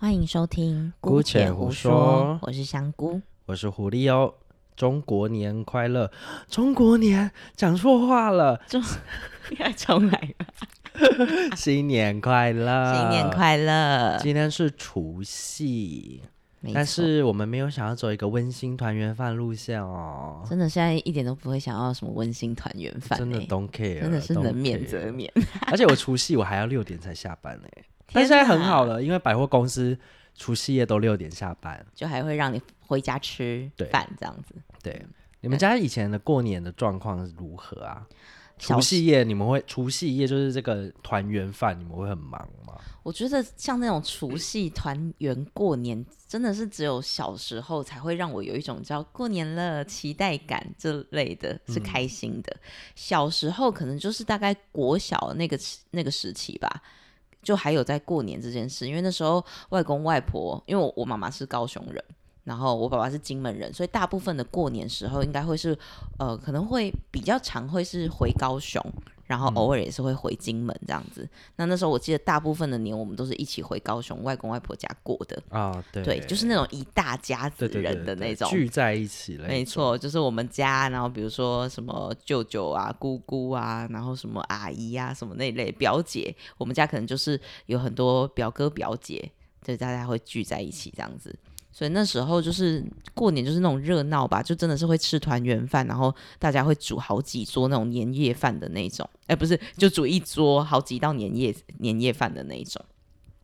欢迎收听《姑且胡说》，我是香菇，我是狐狸哦。中国年快乐！中国年讲错话了，中 要重来了。新年快乐！新年快乐！今天是除夕，但是我们没有想要走一个温馨团圆饭路线哦。真的，现在一点都不会想要什么温馨团圆饭，真的 don't care，真的是能免则免。而且我除夕我还要六点才下班呢，但现在很好了，因为百货公司除夕夜都六点下班，就还会让你回家吃饭这样子。对，你们家以前的过年的状况是如何啊？除夕夜你们会除夕夜就是这个团圆饭，你们会很忙吗？我觉得像那种除夕团圆过年，真的是只有小时候才会让我有一种叫过年了期待感这类的，是开心的。嗯、小时候可能就是大概国小那个那个时期吧，就还有在过年这件事，因为那时候外公外婆，因为我我妈妈是高雄人。然后我爸爸是金门人，所以大部分的过年时候应该会是，呃，可能会比较常会是回高雄，然后偶尔也是会回金门这样子。嗯、那那时候我记得大部分的年我们都是一起回高雄外公外婆家过的啊，对，对，就是那种一大家子人的那种聚在一起了。没错，就是我们家，然后比如说什么舅舅啊、姑姑啊，然后什么阿姨啊、什么那类表姐，我们家可能就是有很多表哥表姐，就大家会聚在一起这样子。所以那时候就是过年，就是那种热闹吧，就真的是会吃团圆饭，然后大家会煮好几桌那种年夜饭的那种，哎，不是，就煮一桌好几道年夜年夜饭的那种。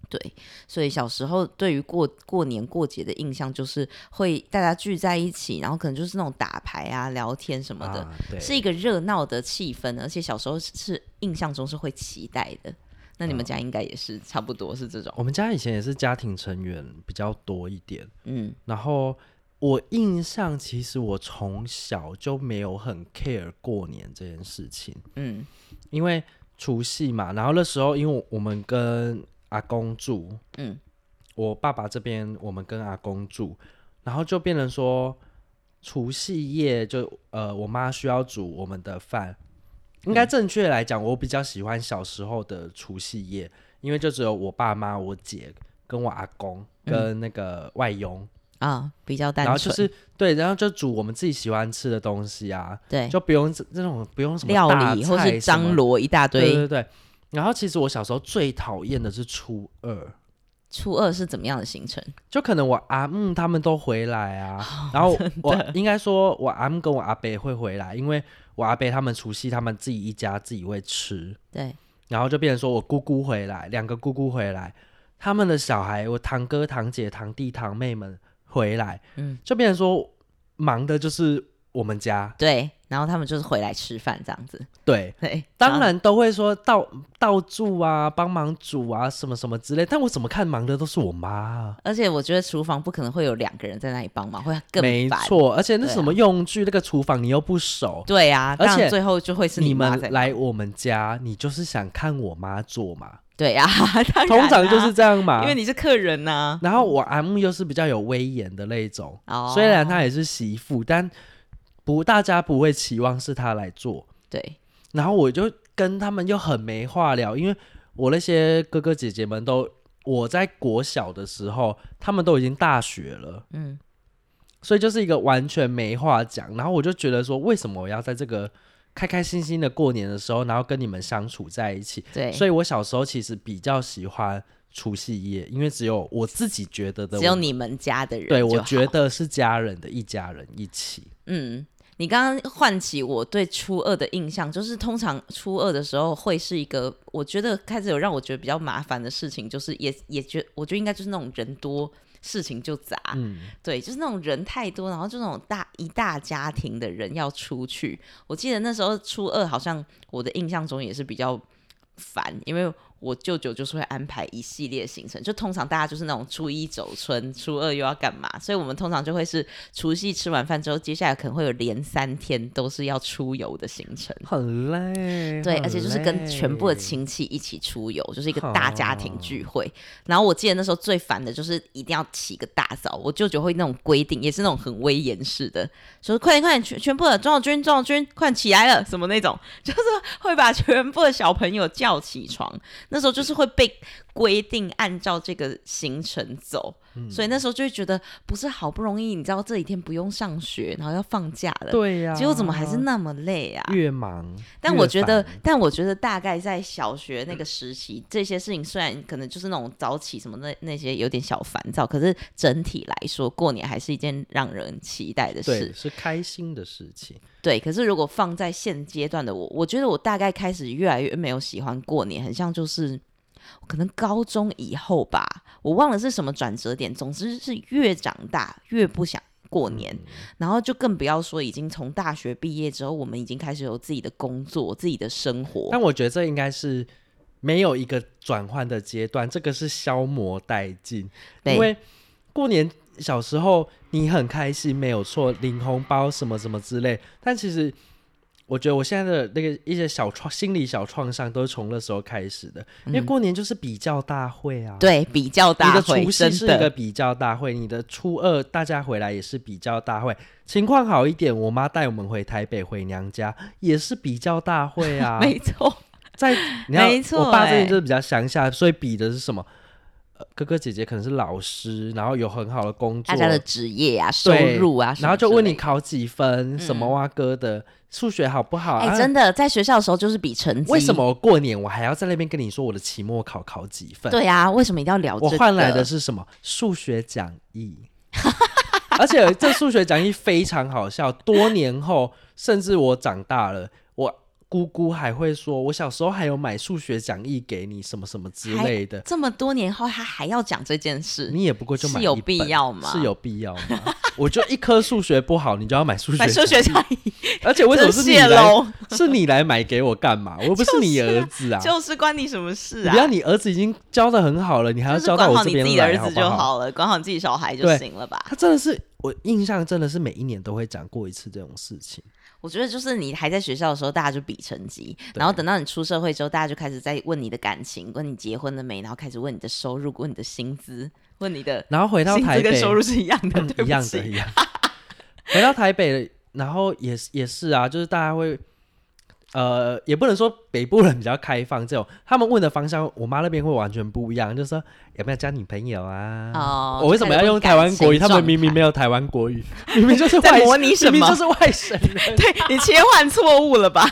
对，所以小时候对于过过年过节的印象就是会大家聚在一起，然后可能就是那种打牌啊、聊天什么的，啊、是一个热闹的气氛，而且小时候是印象中是会期待的。那你们家应该也是差不多是这种。我们家以前也是家庭成员比较多一点，嗯，然后我印象其实我从小就没有很 care 过年这件事情，嗯，因为除夕嘛，然后那时候因为我们跟阿公住，嗯，我爸爸这边我们跟阿公住，然后就变成说除夕夜就呃我妈需要煮我们的饭。应该正确来讲，我比较喜欢小时候的除夕夜，因为就只有我爸妈、我姐跟我阿公跟那个外佣啊、嗯，比较单纯。然后就是对，然后就煮我们自己喜欢吃的东西啊，对，就不用这种不用什么料理或是张罗一大堆。对对对。然后其实我小时候最讨厌的是初二。初二是怎么样的行程？就可能我阿姆他们都回来啊，哦、然后我应该说我阿姆跟我阿伯会回来，因为。我阿伯他们除夕，他们自己一家自己会吃，对，然后就变成说我姑姑回来，两个姑姑回来，他们的小孩，我堂哥、堂姐、堂弟、堂妹们回来，嗯，就变成说忙的就是我们家，对。然后他们就是回来吃饭这样子，对对，当然都会说到到住啊，帮忙煮啊，什么什么之类。但我怎么看忙的都是我妈，而且我觉得厨房不可能会有两个人在那里帮忙，会更没错。而且那什么用具，那个厨房你又不熟，对啊，而且最后就会是你，你们来我们家，你就是想看我妈做嘛？对呀、啊，通常就是这样嘛，因为你是客人呐、啊。然后我阿姆又是比较有威严的那种，哦、虽然她也是媳妇，但。不，大家不会期望是他来做，对。然后我就跟他们又很没话聊，因为我那些哥哥姐姐们都我在国小的时候，他们都已经大学了，嗯，所以就是一个完全没话讲。然后我就觉得说，为什么我要在这个开开心心的过年的时候，然后跟你们相处在一起？对。所以我小时候其实比较喜欢除夕夜，因为只有我自己觉得的，只有你们家的人，对，我觉得是家人的一家人一起，嗯。你刚刚唤起我对初二的印象，就是通常初二的时候会是一个，我觉得开始有让我觉得比较麻烦的事情，就是也也觉，我觉得应该就是那种人多事情就杂，嗯，对，就是那种人太多，然后就那种大一大家庭的人要出去。我记得那时候初二好像我的印象中也是比较烦，因为。我舅舅就是会安排一系列行程，就通常大家就是那种初一走春，初二又要干嘛，所以我们通常就会是除夕吃完饭之后，接下来可能会有连三天都是要出游的行程，很累。对，而且就是跟全部的亲戚一起出游，就是一个大家庭聚会。然后我记得那时候最烦的就是一定要起个大早，我舅舅会那种规定，也是那种很威严式的，说快点快点，全全部的壮军壮军快起来了，什么那种，就是会把全部的小朋友叫起床。那时候就是会被规定按照这个行程走，嗯、所以那时候就会觉得不是好不容易，你知道这几天不用上学，然后要放假了，对呀、啊，结果怎么还是那么累啊？越忙，但我觉得，但我觉得大概在小学那个时期，这些事情虽然可能就是那种早起什么那那些有点小烦躁，可是整体来说，过年还是一件让人期待的事，是开心的事情。对，可是如果放在现阶段的我，我觉得我大概开始越来越没有喜欢过年，很像就是可能高中以后吧，我忘了是什么转折点。总之是越长大越不想过年，嗯、然后就更不要说已经从大学毕业之后，我们已经开始有自己的工作、自己的生活。但我觉得这应该是没有一个转换的阶段，这个是消磨殆尽，因为过年。小时候你很开心，没有错，领红包什么什么之类。但其实我觉得我现在的那个一些小创心理小创伤都是从那时候开始的。因为过年就是比较大会啊，对，比较大会，你的除夕是一个比较大会，你的初二大家回来也是比较大会。情况好一点，我妈带我们回台北回娘家也是比较大会啊，没错，在你看，没错，我爸这边就是比较乡下，所以比的是什么？哥哥姐姐可能是老师，然后有很好的工作，大家的职业啊、收入啊，然后就问你考几分，什么哇哥的数学好不好？哎，真的，在学校的时候就是比成绩。为什么过年我还要在那边跟你说我的期末考考几分？对啊，为什么一定要聊这个？我换来的是什么？数学讲义，而且这数学讲义非常好笑。多年后，甚至我长大了，我。姑姑还会说：“我小时候还有买数学讲义给你，什么什么之类的。”这么多年后，他还要讲这件事，你也不过就买，是有必要吗？是有必要吗？我就一科数学不好，你就要买数学买数学讲义，而且为什么是你来？是你来买给我干嘛？我又不是你儿子啊，就是关你什么事啊？不要，你儿子已经教的很好了，你还要教到我这边来，管好你自己的儿子就好了，管好你自己小孩就行了吧？他真的是，我印象真的是每一年都会讲过一次这种事情。我觉得就是你还在学校的时候，大家就比成绩，然后等到你出社会之后，大家就开始在问你的感情，问你结婚了没，然后开始问你的收入，问你的薪资，问你的，然后回到台北，跟收入是一样的，一样的，一样。回到台北，然后也是也是啊，就是大家会。呃，也不能说北部人比较开放，这种他们问的方向，我妈那边会完全不一样，就是说有没有交女朋友啊？哦，我为什么要用台湾国语？他们明明没有台湾国语，明明就是外 模拟什么？明明就是外省人。对，你切换错误了吧？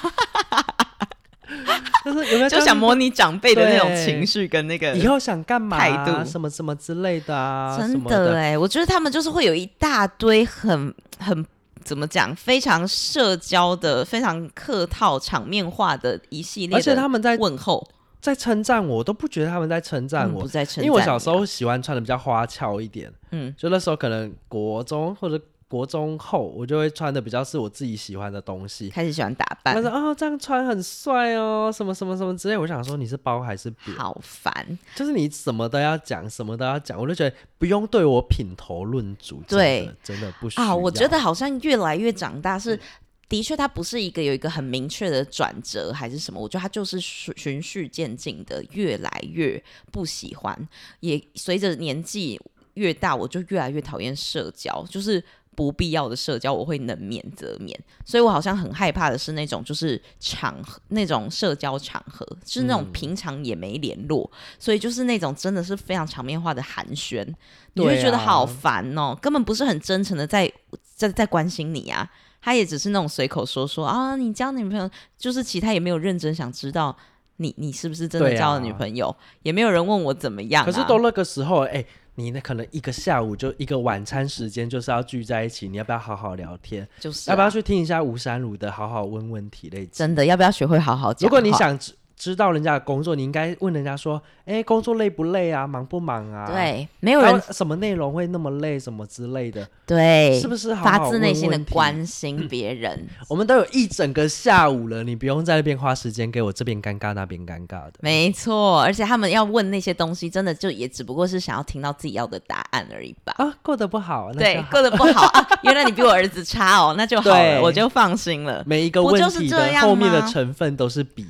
就是有没有就想模拟长辈的那种情绪跟那个以后想干嘛态度什么什么之类的啊？真的哎，我觉得他们就是会有一大堆很很。怎么讲？非常社交的、非常客套、场面化的一系列，而且他们在问候、在称赞我，我都不觉得他们在称赞我，不在称赞，因为我小时候喜欢穿的比较花俏一点，嗯，就那时候可能国中或者。国中后，我就会穿的比较是我自己喜欢的东西，开始喜欢打扮。他说：“哦，这样穿很帅哦，什么什么什么之类。”我想说，你是包还是扁？好烦，就是你什么都要讲，什么都要讲，我就觉得不用对我品头论足。对，真的不需要。啊，我觉得好像越来越长大是，是的确，它不是一个有一个很明确的转折还是什么。我觉得它就是循序渐进的，越来越不喜欢，也随着年纪越大，我就越来越讨厌社交，就是。不必要的社交，我会能免则免，所以我好像很害怕的是那种就是场合那种社交场合，就是那种平常也没联络，嗯、所以就是那种真的是非常场面化的寒暄，你会觉得好烦哦，啊、根本不是很真诚的在在在关心你啊，他也只是那种随口说说啊，你交女朋友，就是其他也没有认真想知道你你是不是真的交了女朋友，啊、也没有人问我怎么样、啊，可是都那个时候哎。欸你那可能一个下午就一个晚餐时间就是要聚在一起，你要不要好好聊天？就是、啊、要不要去听一下吴山如的好好问问题类？真的要不要学会好好讲？如果你想。知道人家的工作，你应该问人家说：“哎，工作累不累啊？忙不忙啊？”对，没有人什么内容会那么累，什么之类的。对，是不是发自内心的关心别人？嗯，我们都有一整个下午了，你不用在那边花时间给我这边尴尬那边尴尬的。没错，而且他们要问那些东西，真的就也只不过是想要听到自己要的答案而已吧？啊，过得不好，好对，过得不好啊！原来你比我儿子差哦，那就好了，我就放心了。每一个问题的后面的成分都是比。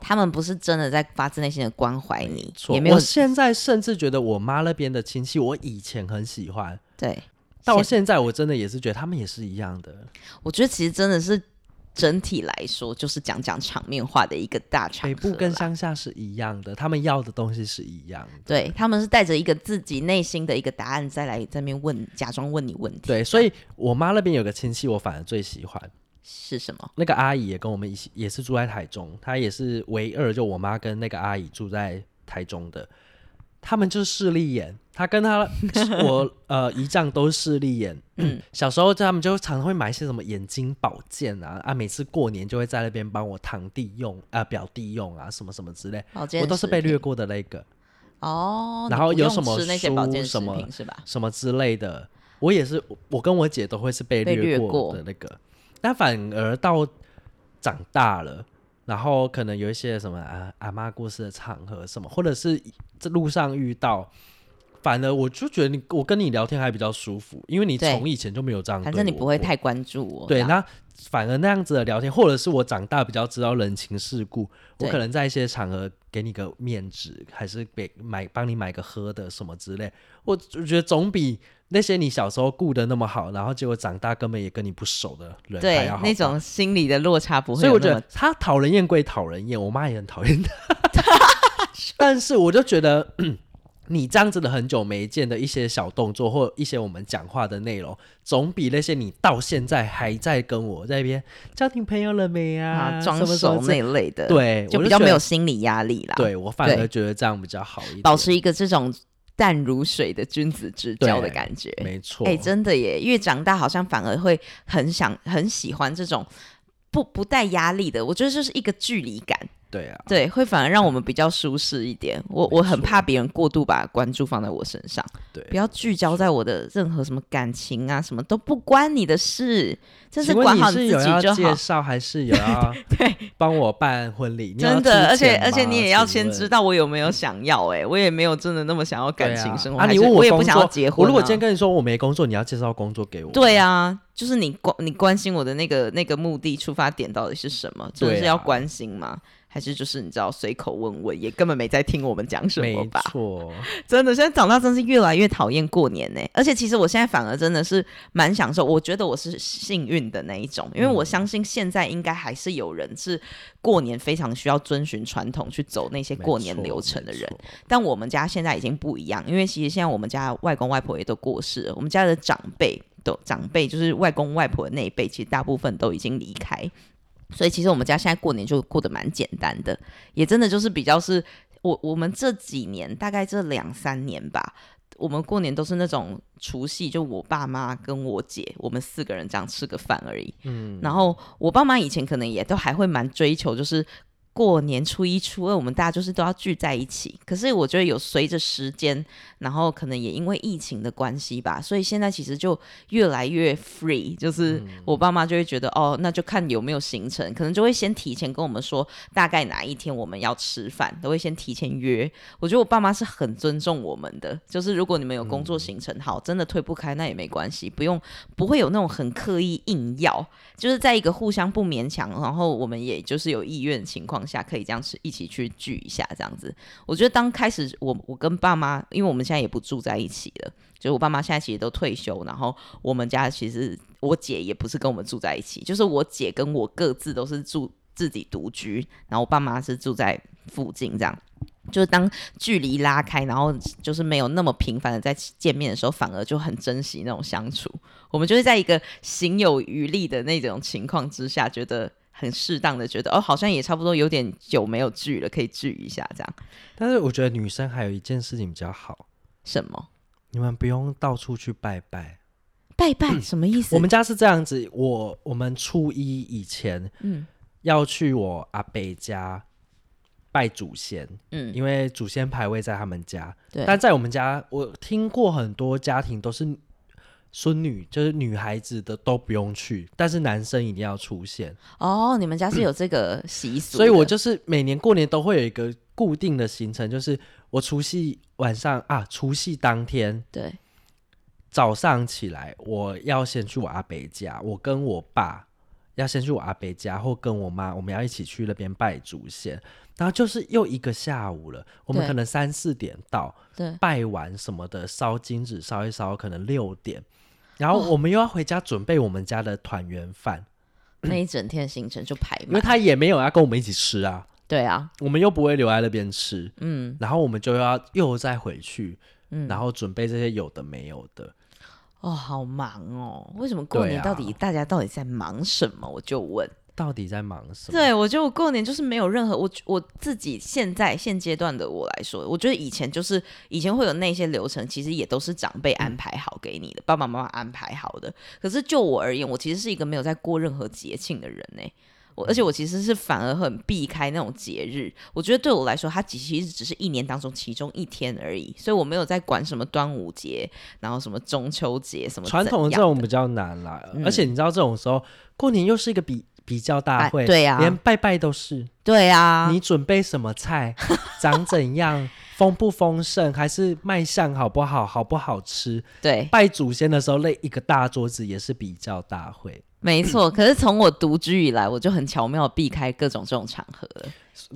他们不是真的在发自内心的关怀你，错也没有。我现在甚至觉得我妈那边的亲戚，我以前很喜欢，对，到现在我真的也是觉得他们也是一样的。我觉得其实真的是整体来说就是讲讲场面话的一个大场。北部跟乡下是一样的，他们要的东西是一样的。对，他们是带着一个自己内心的一个答案再来这边问，假装问你问题。对，所以我妈那边有个亲戚，我反而最喜欢。是什么？那个阿姨也跟我们一起，也是住在台中，她也是唯二，就我妈跟那个阿姨住在台中的。他们就是势利眼，他跟他 我呃姨丈都是势利眼。嗯，小时候他们就常常会买一些什么眼睛保健啊啊，每次过年就会在那边帮我堂弟用啊、呃、表弟用啊什么什么之类，我都是被略过的那个。哦，然后有什么书什么什么之类的，我也是，我跟我姐都会是被略过的那个。但反而到长大了。然后可能有一些什么啊阿妈过世的场合什么，或者是这路上遇到，反而我就觉得你我跟你聊天还比较舒服，因为你从以前就没有这样，反正你不会太关注我。对，那反而那样子的聊天，或者是我长大比较知道人情世故，我可能在一些场合给你个面子，还是给买帮你买个喝的什么之类，我我觉得总比。那些你小时候顾的那么好，然后结果长大根本也跟你不熟的人，对，那种心理的落差不会。所以我觉得他讨人厌归讨人厌，我妈也很讨厌他。但是我就觉得，你这样子的很久没见的一些小动作，或一些我们讲话的内容，总比那些你到现在还在跟我在那边交女朋友了没啊，装熟那类的，对，就比较没有心理压力啦。对，我反而觉得这样比较好一点，保持一个这种。淡如水的君子之交的感觉，没错。哎、欸，真的耶！越长大，好像反而会很想、很喜欢这种不不带压力的。我觉得就是一个距离感。对啊，对，会反而让我们比较舒适一点。我我很怕别人过度把关注放在我身上，对，不要聚焦在我的任何什么感情啊，什么都不关你的事，这是管好自己就好。介绍还是有要 对帮我办婚礼？真的，而且而且你也要先知道我有没有想要哎、欸，我也没有真的那么想要感情生活啊。你问我，我也不想要结婚、啊。我如果今天跟你说我没工作，你要介绍工作给我？对啊，就是你关你关心我的那个那个目的出发点到底是什么？真的是要关心吗？还是就是你知道随口问问，也根本没在听我们讲什么吧？没错，真的，现在长大真是越来越讨厌过年呢。而且其实我现在反而真的是蛮享受，我觉得我是幸运的那一种，因为我相信现在应该还是有人是过年非常需要遵循传统去走那些过年流程的人。但我们家现在已经不一样，因为其实现在我们家外公外婆也都过世了，我们家的长辈都长辈就是外公外婆的那一辈，其实大部分都已经离开。所以其实我们家现在过年就过得蛮简单的，也真的就是比较是我我们这几年大概这两三年吧，我们过年都是那种除夕就我爸妈跟我姐我们四个人这样吃个饭而已。嗯，然后我爸妈以前可能也都还会蛮追求就是。过年初一、初二，我们大家就是都要聚在一起。可是我觉得有随着时间，然后可能也因为疫情的关系吧，所以现在其实就越来越 free。就是我爸妈就会觉得，哦，那就看有没有行程，可能就会先提前跟我们说大概哪一天我们要吃饭，都会先提前约。我觉得我爸妈是很尊重我们的，就是如果你们有工作行程，好，真的推不开那也没关系，不用不会有那种很刻意硬要，就是在一个互相不勉强，然后我们也就是有意愿的情况下可以这样子一起去聚一下，这样子，我觉得当开始我我跟爸妈，因为我们现在也不住在一起了，就是我爸妈现在其实都退休，然后我们家其实我姐也不是跟我们住在一起，就是我姐跟我各自都是住自己独居，然后我爸妈是住在附近，这样，就是当距离拉开，然后就是没有那么频繁的在见面的时候，反而就很珍惜那种相处。我们就是在一个行有余力的那种情况之下，觉得。很适当的觉得哦，好像也差不多有点久没有聚了，可以聚一下这样。但是我觉得女生还有一件事情比较好，什么？你们不用到处去拜拜。拜拜什么意思？我们家是这样子，我我们初一以前，嗯，要去我阿伯家拜祖先，嗯，因为祖先牌位在他们家。对。但在我们家，我听过很多家庭都是。孙女就是女孩子的都不用去，但是男生一定要出现。哦，你们家是有这个习俗，所以我就是每年过年都会有一个固定的行程，就是我除夕晚上啊，除夕当天，对，早上起来我要先去我阿伯家，我跟我爸要先去我阿伯家，或跟我妈，我们要一起去那边拜祖先。然后就是又一个下午了，我们可能三四点到，对，拜完什么的，烧金纸烧一烧，可能六点。然后我们又要回家准备我们家的团圆饭，那一整天行程就排满，因为他也没有要跟我们一起吃啊。对啊，我们又不会留在那边吃，嗯，然后我们就要又再回去，嗯，然后准备这些有的没有的。哦，好忙哦！为什么过年到底、啊、大家到底在忙什么？我就问，到底在忙什么？对，我觉得我过年就是没有任何我我自己现在现阶段的我来说，我觉得以前就是以前会有那些流程，其实也都是长辈安排好给你的，嗯、爸爸妈妈安排好的。可是就我而言，我其实是一个没有在过任何节庆的人呢。我而且我其实是反而很避开那种节日，我觉得对我来说，它其实只是一年当中其中一天而已，所以我没有在管什么端午节，然后什么中秋节什么传统的这种比较难啦。嗯、而且你知道这种时候过年又是一个比比较大会，对呀、啊，连拜拜都是，对呀、啊，你准备什么菜，长怎样，丰不丰盛，还是卖相好不好，好不好吃？对，拜祖先的时候那一个大桌子也是比较大会。没错，可是从我独居以来，我就很巧妙避开各种这种场合了。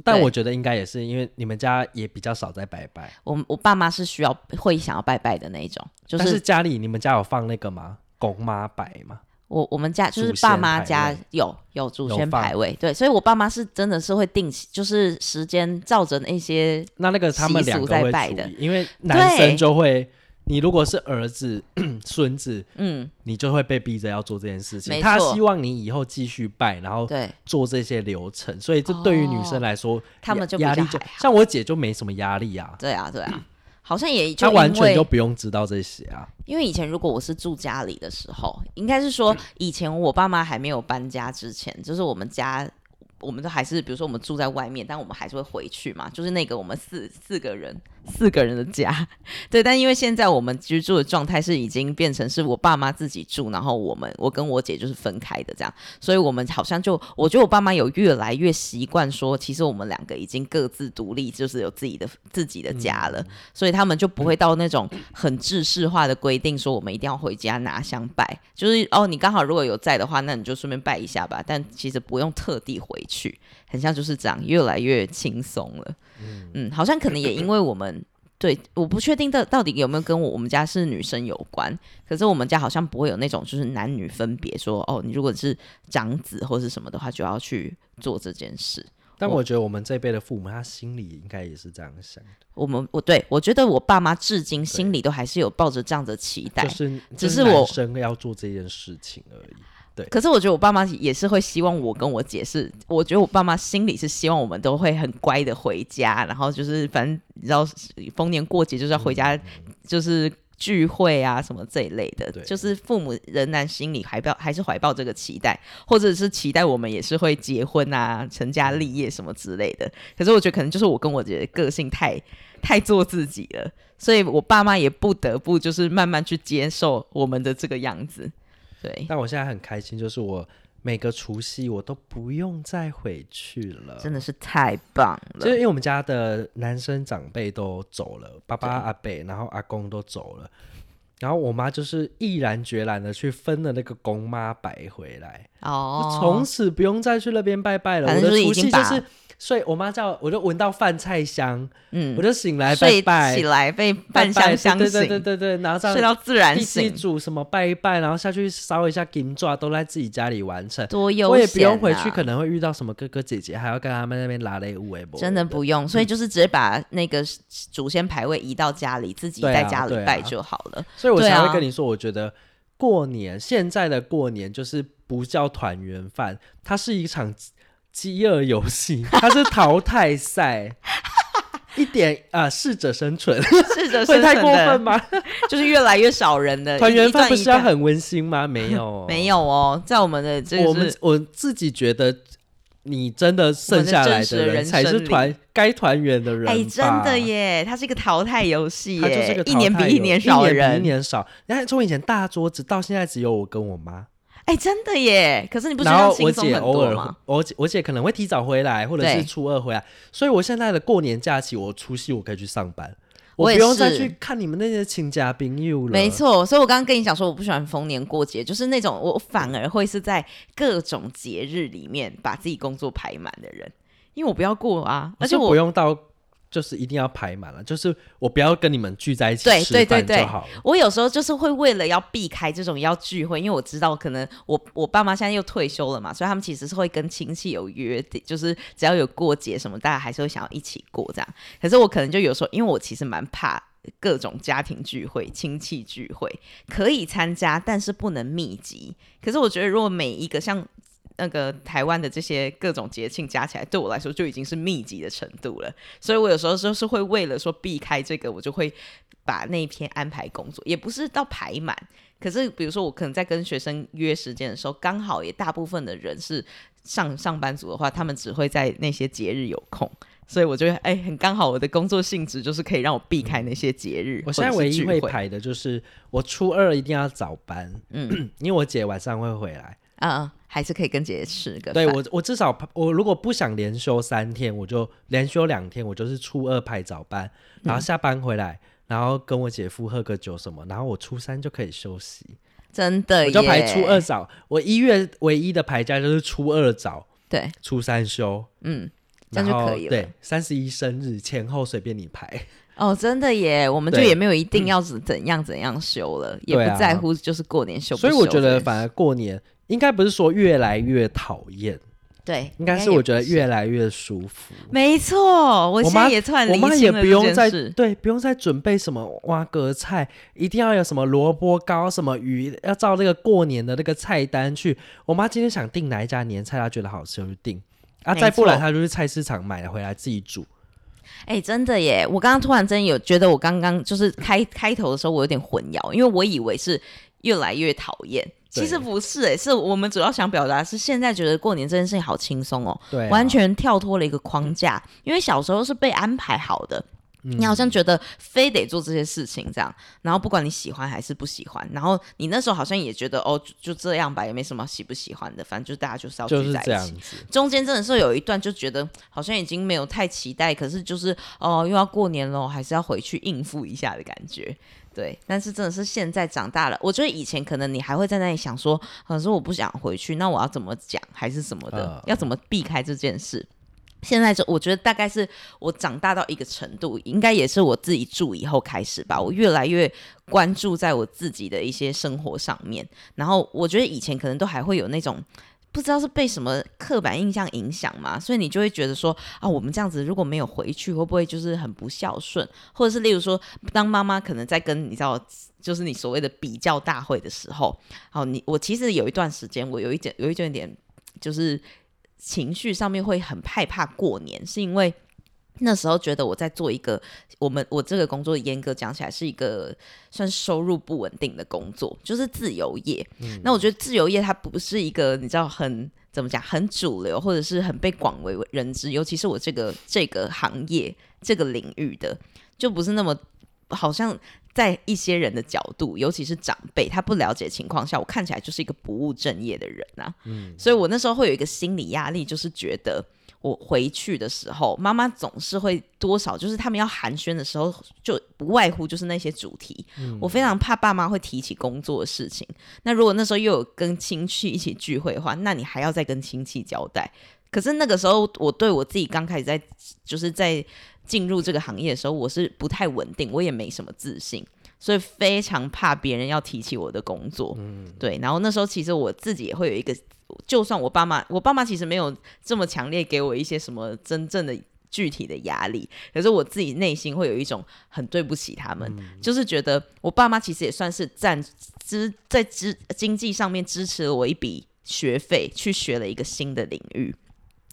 但我觉得应该也是因为你们家也比较少在拜拜。我我爸妈是需要会想要拜拜的那一种，就是，但是家里你们家有放那个吗？公妈拜吗？我我们家就是爸妈家有有祖先牌位，对，所以我爸妈是真的是会定期，就是时间照着那些那那个他们两个在拜的，因为男生就会。你如果是儿子、孙子，嗯，你就会被逼着要做这件事情。他希望你以后继续拜，然后对。做这些流程。所以这对于女生来说，他们就压力就像我姐就没什么压力啊。对啊，对啊，好像也就他完全就不用知道这些啊。因为以前如果我是住家里的时候，应该是说以前我爸妈还没有搬家之前，就是我们家。我们都还是，比如说我们住在外面，但我们还是会回去嘛。就是那个我们四四个人四个人的家，对。但因为现在我们居住的状态是已经变成是我爸妈自己住，然后我们我跟我姐就是分开的这样，所以我们好像就我觉得我爸妈有越来越习惯说，其实我们两个已经各自独立，就是有自己的自己的家了，嗯、所以他们就不会到那种很制式化的规定，说我们一定要回家拿香拜，就是哦，你刚好如果有在的话，那你就顺便拜一下吧。但其实不用特地回去。去，很像就是这样，越来越轻松了。嗯，嗯，好像可能也因为我们对，我不确定到到底有没有跟我我们家是女生有关。可是我们家好像不会有那种就是男女分别说哦，你如果是长子或是什么的话，就要去做这件事。但我觉得我们这辈的父母，他心里应该也是这样想的。我们我对我觉得我爸妈至今心里都还是有抱着这样的期待，就是只是我生要做这件事情而已。对，可是我觉得我爸妈也是会希望我跟我姐是，我觉得我爸妈心里是希望我们都会很乖的回家，然后就是反正你知道逢年过节就是要回家，就是聚会啊什么这一类的，就是父母仍然心里怀抱还是怀抱这个期待，或者是期待我们也是会结婚啊、成家立业什么之类的。可是我觉得可能就是我跟我姐的个性太 太做自己了，所以我爸妈也不得不就是慢慢去接受我们的这个样子。对，但我现在很开心，就是我每个除夕我都不用再回去了，真的是太棒了。就是因为我们家的男生长辈都走了，爸爸、阿伯，然后阿公都走了，然后我妈就是毅然决然的去分了那个公妈拜回来，哦，从此不用再去那边拜拜了。我的除夕就是。所以我妈叫我就闻到饭菜香，嗯，我就醒来拜拜，起来被饭香香醒，对对对对，然后睡到自然醒，煮什么拜一拜，然后下去烧一下金爪，都在自己家里完成，多悠闲啊！我也不用回去，可能会遇到什么哥哥姐姐，还要跟他们那边拉雷五尾真的不用，所以就是直接把那个祖先牌位移到家里，自己在家里拜就好了。所以我才会跟你说，我觉得过年现在的过年就是不叫团圆饭，它是一场。饥饿游戏，它是淘汰赛，一点啊，适者生存，适者生存会太过分吗？就是越来越少人的团圆饭不是要很温馨吗？没有，没有哦，在我们的这个，我们我自己觉得，你真的剩下来的人才是团该团圆的人。哎，真的耶，它是一个淘汰游戏，它就是个一年比一年少人，一年少。你看，从以前大桌子到现在只有我跟我妈。哎、欸，真的耶！可是你不是要轻松很多吗？我姐我姐可能会提早回来，或者是初二回来，所以我现在的过年假期，我除夕我可以去上班，我，我不用再去看你们那些亲家宾友了。没错，所以我刚刚跟你讲说，我不喜欢逢年过节，就是那种我反而会是在各种节日里面把自己工作排满的人，因为我不要过啊，而且我不用到。就是一定要排满了，就是我不要跟你们聚在一起对吃饭对就好了。我有时候就是会为了要避开这种要聚会，因为我知道可能我我爸妈现在又退休了嘛，所以他们其实是会跟亲戚有约定，就是只要有过节什么，大家还是会想要一起过这样。可是我可能就有时候，因为我其实蛮怕各种家庭聚会、亲戚聚会，可以参加，但是不能密集。可是我觉得如果每一个像。那个台湾的这些各种节庆加起来，对我来说就已经是密集的程度了。所以我有时候就是会为了说避开这个，我就会把那一天安排工作，也不是到排满。可是比如说我可能在跟学生约时间的时候，刚好也大部分的人是上上班族的话，他们只会在那些节日有空，所以我觉得哎，很刚好我的工作性质就是可以让我避开那些节日。我现在唯一会排的就是我初二一定要早班，嗯，因为我姐晚上会回来。嗯，还是可以跟姐姐吃个。对我，我至少我如果不想连休三天，我就连休两天，我就是初二排早班，然后下班回来，嗯、然后跟我姐夫喝个酒什么，然后我初三就可以休息。真的耶，我就排初二早。我一月唯一的排假就是初二早，对，初三休，嗯，这样就可以了。对，三十一生日前后随便你排。哦，真的耶，我们就也没有一定要怎怎样怎样休了，也不在乎就是过年休不休。所以我觉得反而过年。应该不是说越来越讨厌，对，应该是我觉得越来越舒服。没错，我现在也突然。我妈也不用再对，不用再准备什么挖格菜，一定要有什么萝卜糕、什么鱼，要照那个过年的那个菜单去。我妈今天想订哪一家年菜，她觉得好吃就订啊，再不然她就去菜市场买了回来自己煮。哎、欸，真的耶！我刚刚突然真有觉得，我刚刚就是开开头的时候，我有点混淆，因为我以为是越来越讨厌。其实不是诶、欸，是我们主要想表达是现在觉得过年这件事情好轻松哦，对、啊，完全跳脱了一个框架。因为小时候是被安排好的，嗯、你好像觉得非得做这些事情这样，然后不管你喜欢还是不喜欢，然后你那时候好像也觉得哦就，就这样吧，也没什么喜不喜欢的，反正就大家就是要聚在一起。中间真的是有一段就觉得好像已经没有太期待，可是就是哦又要过年了，还是要回去应付一下的感觉。对，但是真的是现在长大了，我觉得以前可能你还会在那里想说，可是我不想回去，那我要怎么讲，还是什么的，呃、要怎么避开这件事？现在就我觉得大概是我长大到一个程度，应该也是我自己住以后开始吧，我越来越关注在我自己的一些生活上面，然后我觉得以前可能都还会有那种。不知道是被什么刻板印象影响嘛，所以你就会觉得说啊，我们这样子如果没有回去，会不会就是很不孝顺？或者是例如说，当妈妈可能在跟你知道，就是你所谓的比较大会的时候，好，你我其实有一段时间，我有一点有一点点，就是情绪上面会很害怕过年，是因为。那时候觉得我在做一个，我们我这个工作严格讲起来是一个算收入不稳定的工作，就是自由业。嗯。那我觉得自由业它不是一个你知道很怎么讲很主流，或者是很被广为人知，尤其是我这个这个行业这个领域的，就不是那么好像在一些人的角度，尤其是长辈他不了解情况下，我看起来就是一个不务正业的人啊。嗯。所以我那时候会有一个心理压力，就是觉得。我回去的时候，妈妈总是会多少，就是他们要寒暄的时候，就不外乎就是那些主题。嗯、我非常怕爸妈会提起工作的事情。那如果那时候又有跟亲戚一起聚会的话，那你还要再跟亲戚交代。可是那个时候，我对我自己刚开始在就是在进入这个行业的时候，我是不太稳定，我也没什么自信，所以非常怕别人要提起我的工作。嗯，对。然后那时候其实我自己也会有一个。就算我爸妈，我爸妈其实没有这么强烈给我一些什么真正的具体的压力，可是我自己内心会有一种很对不起他们，嗯、就是觉得我爸妈其实也算是占支在支经济上面支持了我一笔学费，去学了一个新的领域。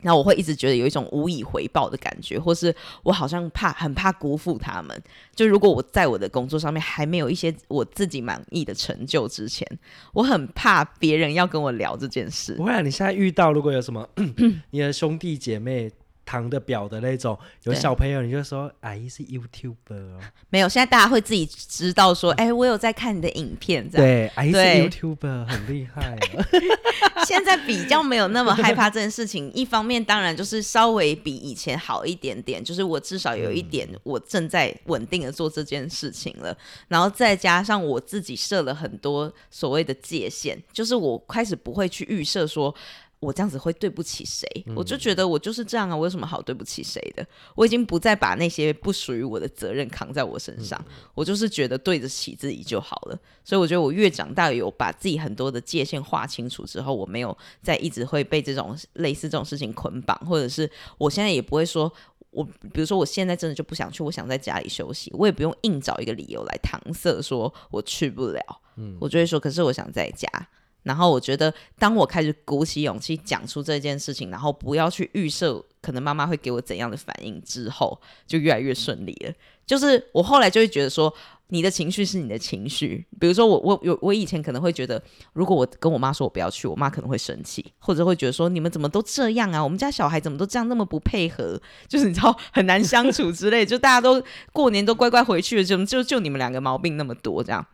那我会一直觉得有一种无以回报的感觉，或是我好像怕很怕辜负他们。就如果我在我的工作上面还没有一些我自己满意的成就之前，我很怕别人要跟我聊这件事。不会啊，你现在遇到如果有什么 你的兄弟姐妹。堂的表的那种，有小朋友你就说阿姨是 YouTuber 哦，没有，现在大家会自己知道说，哎、欸，我有在看你的影片，这样。对，阿姨是 YouTuber 很厉害、哦。现在比较没有那么害怕这件事情，一方面当然就是稍微比以前好一点点，就是我至少有一点我正在稳定的做这件事情了，嗯、然后再加上我自己设了很多所谓的界限，就是我开始不会去预设说。我这样子会对不起谁？嗯、我就觉得我就是这样啊，我有什么好对不起谁的？我已经不再把那些不属于我的责任扛在我身上，嗯、我就是觉得对得起自己就好了。所以我觉得我越长大，有把自己很多的界限划清楚之后，我没有再一直会被这种类似这种事情捆绑，或者是我现在也不会说，我比如说我现在真的就不想去，我想在家里休息，我也不用硬找一个理由来搪塞说我去不了。嗯，我就会说，可是我想在家。然后我觉得，当我开始鼓起勇气讲出这件事情，然后不要去预设可能妈妈会给我怎样的反应之后，就越来越顺利了。就是我后来就会觉得说，你的情绪是你的情绪。比如说我我有我以前可能会觉得，如果我跟我妈说我不要去，我妈可能会生气，或者会觉得说你们怎么都这样啊？我们家小孩怎么都这样那么不配合？就是你知道很难相处之类，就大家都过年都乖乖回去了，就就就你们两个毛病那么多这样。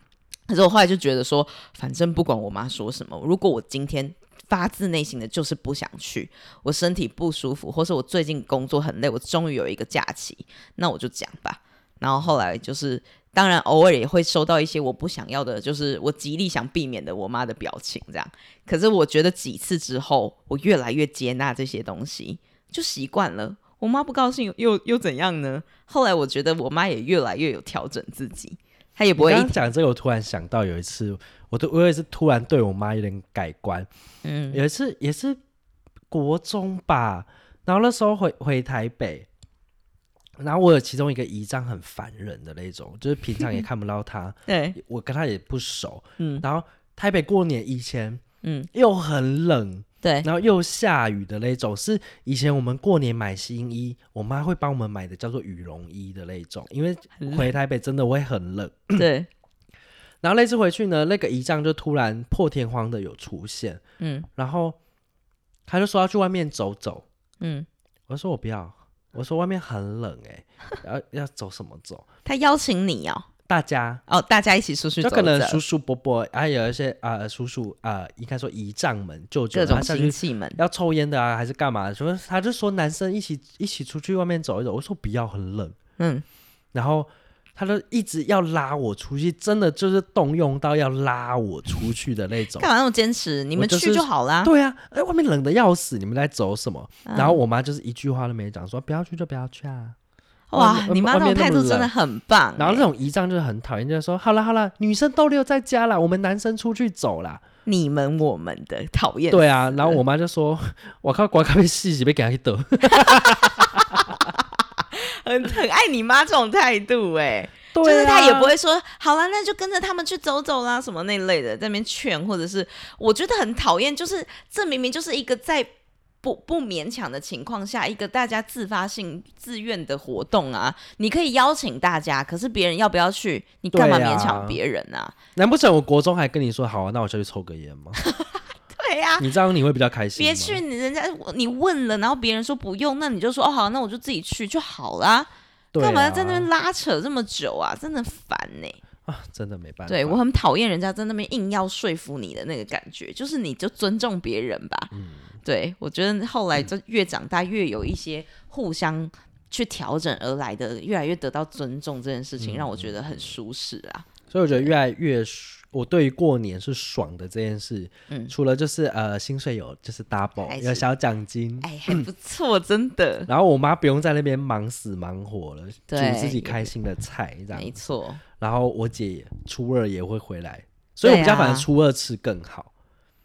可是我后来就觉得说，反正不管我妈说什么，如果我今天发自内心的就是不想去，我身体不舒服，或是我最近工作很累，我终于有一个假期，那我就讲吧。然后后来就是，当然偶尔也会收到一些我不想要的，就是我极力想避免的我妈的表情这样。可是我觉得几次之后，我越来越接纳这些东西，就习惯了。我妈不高兴又又怎样呢？后来我觉得我妈也越来越有调整自己。他也不会讲这个，我突然想到有一次，我都我也是突然对我妈有点改观。嗯，有一次也是国中吧，然后那时候回回台北，然后我有其中一个姨丈很烦人的那种，就是平常也 看不到他，对，我跟他也不熟。嗯，然后台北过年以前，嗯，又很冷。对，然后又下雨的那种，是以前我们过年买新衣，我妈会帮我们买的，叫做羽绒衣的那种，因为回台北真的会很冷。对，然后那次回去呢，那个姨丈就突然破天荒的有出现，嗯，然后他就说要去外面走走，嗯，我说我不要，我说外面很冷哎、欸，要要走什么走？他邀请你哦。大家哦，大家一起出去走走，就可能叔叔伯伯，还有一些啊、呃、叔叔啊、呃，应该说姨丈们、舅舅，各种亲戚们要抽烟的啊，还是干嘛？说他就说男生一起一起出去外面走一走，我说不要，很冷。嗯，然后他就一直要拉我出去，真的就是动用到要拉我出去的那种。干嘛那么坚持？你们去就好啦。对啊，哎，外面冷的要死，你们在走什么？嗯、然后我妈就是一句话都没讲，说不要去就不要去啊。哇，你妈那种态度真的很棒。然后这种姨丈就是很讨厌，就是说好了好了，女生都留在家了，我们男生出去走了。你们我们的讨厌。对啊，然后我妈就说：“我靠，刮咖啡细细被给他去得。”很很爱你妈这种态度哎，就是她也不会说好了，那就跟着他们去走走啦什么那类的，在那边劝，或者是我觉得很讨厌，就是这明明就是一个在。不不勉强的情况下，一个大家自发性自愿的活动啊，你可以邀请大家，可是别人要不要去，你干嘛勉强别人啊？难不成我国中还跟你说好啊，那我就去抽个烟吗？对呀、啊，你这样你会比较开心。别去，你人家你问了，然后别人说不用，那你就说哦好，那我就自己去就好啦。干、啊、嘛要在那边拉扯这么久啊？真的烦呢、欸。啊，真的没办法。对，我很讨厌人家在那边硬要说服你的那个感觉，就是你就尊重别人吧。嗯。对，我觉得后来就越长大，越有一些互相去调整而来的，越来越得到尊重这件事情，让我觉得很舒适啊。所以我觉得越来越，我对于过年是爽的这件事，嗯，除了就是呃薪水有就是 double 有小奖金，哎，还不错，真的。然后我妈不用在那边忙死忙活了，煮自己开心的菜，这样没错。然后我姐初二也会回来，所以我们家反正初二吃更好。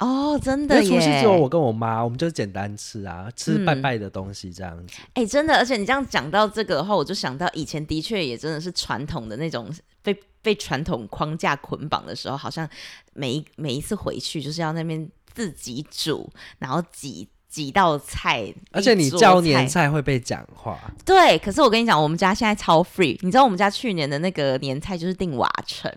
哦，真的耶！除夕只有我跟我妈，我们就是简单吃啊，吃拜拜的东西这样子。哎、嗯欸，真的，而且你这样讲到这个的话，我就想到以前的确也真的是传统的那种被被传统框架捆绑的时候，好像每一每一次回去就是要那边自己煮，然后几几道菜，而且你叫年菜会被讲话。对，可是我跟你讲，我们家现在超 free，你知道我们家去年的那个年菜就是订瓦城。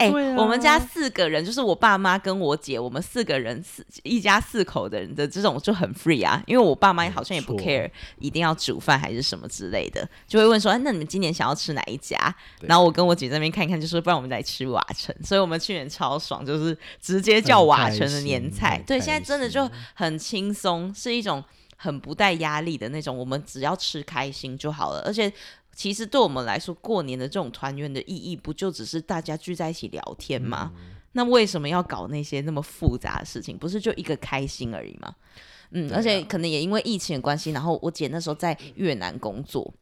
哎、欸，啊、我们家四个人，就是我爸妈跟我姐，我们四个人四一家四口的人的这种就很 free 啊，因为我爸妈好像也不 care 一定要煮饭还是什么之类的，就会问说，哎，那你们今年想要吃哪一家？然后我跟我姐在那边看一看，就说不然我们来吃瓦城，所以我们去年超爽，就是直接叫瓦城的年菜。对，现在真的就很轻松，是一种很不带压力的那种，我们只要吃开心就好了，而且。其实对我们来说，过年的这种团圆的意义，不就只是大家聚在一起聊天吗？嗯、那为什么要搞那些那么复杂的事情？不是就一个开心而已吗？嗯，啊、而且可能也因为疫情的关系，然后我姐那时候在越南工作，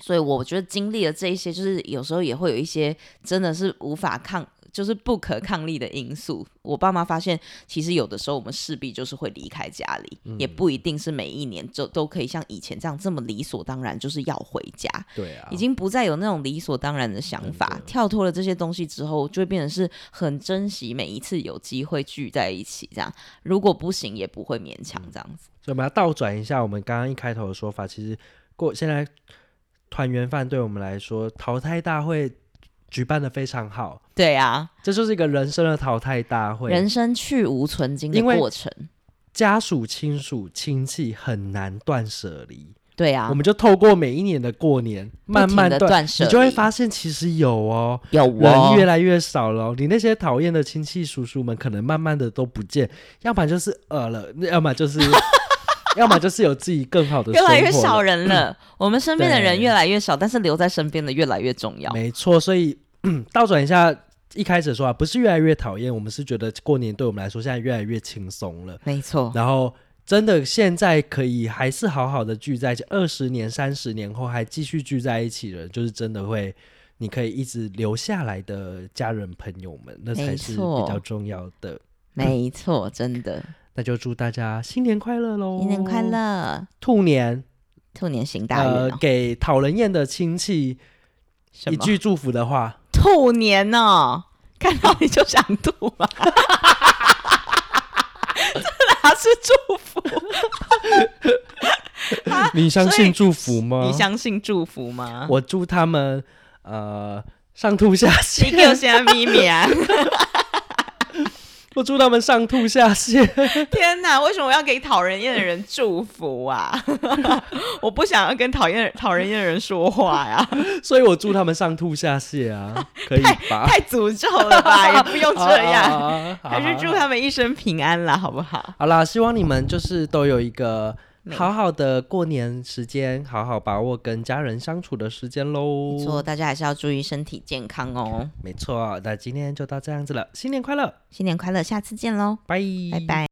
所以我觉得经历了这一些，就是有时候也会有一些真的是无法抗。就是不可抗力的因素。我爸妈发现，其实有的时候我们势必就是会离开家里，嗯、也不一定是每一年就都可以像以前这样这么理所当然，就是要回家。对啊，已经不再有那种理所当然的想法。跳脱了这些东西之后，就会变成是很珍惜每一次有机会聚在一起。这样，如果不行，也不会勉强这样子。所以我们要倒转一下，我们刚刚一开头的说法，其实过现在团圆饭对我们来说，淘汰大会。举办的非常好，对啊，这就是一个人生的淘汰大会，人生去无存菁的过程。家属、亲属、亲戚很难断舍离，对啊，我们就透过每一年的过年，慢慢的断舍离，你就会发现其实有哦，有哦，人越来越少了哦。你那些讨厌的亲戚叔叔们，可能慢慢的都不见，要不然就是饿了，要么就是。要么就是有自己更好的生活，越来越少人了。我们身边的人越来越少，但是留在身边的越来越重要。没错，所以倒转一下，一开始说啊，不是越来越讨厌，我们是觉得过年对我们来说现在越来越轻松了。没错。然后真的现在可以还是好好的聚在一起，二十年、三十年后还继续聚在一起的，就是真的会，你可以一直留下来的家人朋友们，那才是比较重要的。没错，真的。那就祝大家新年快乐喽！新年快乐，兔年，兔年行大运、哦。呃，给讨人厌的亲戚一句祝福的话。兔年哦，看到你就想吐啊！这哪是祝福？你相信祝福吗？你相信祝福吗？我祝他们呃上吐下泻。你给我写秘密啊！我祝他们上吐下泻。天哪，为什么我要给讨人厌的人祝福啊？我不想要跟讨厌讨人厌的人说话呀。所以我祝他们上吐下泻啊，可以吧？太诅咒了吧，也不用这样，还是祝他们一生平安啦，好不好？好啦，希望你们就是都有一个。好好的过年时间，好好把握跟家人相处的时间喽。没错，大家还是要注意身体健康哦。没错，那今天就到这样子了，新年快乐，新年快乐，下次见喽，拜拜拜。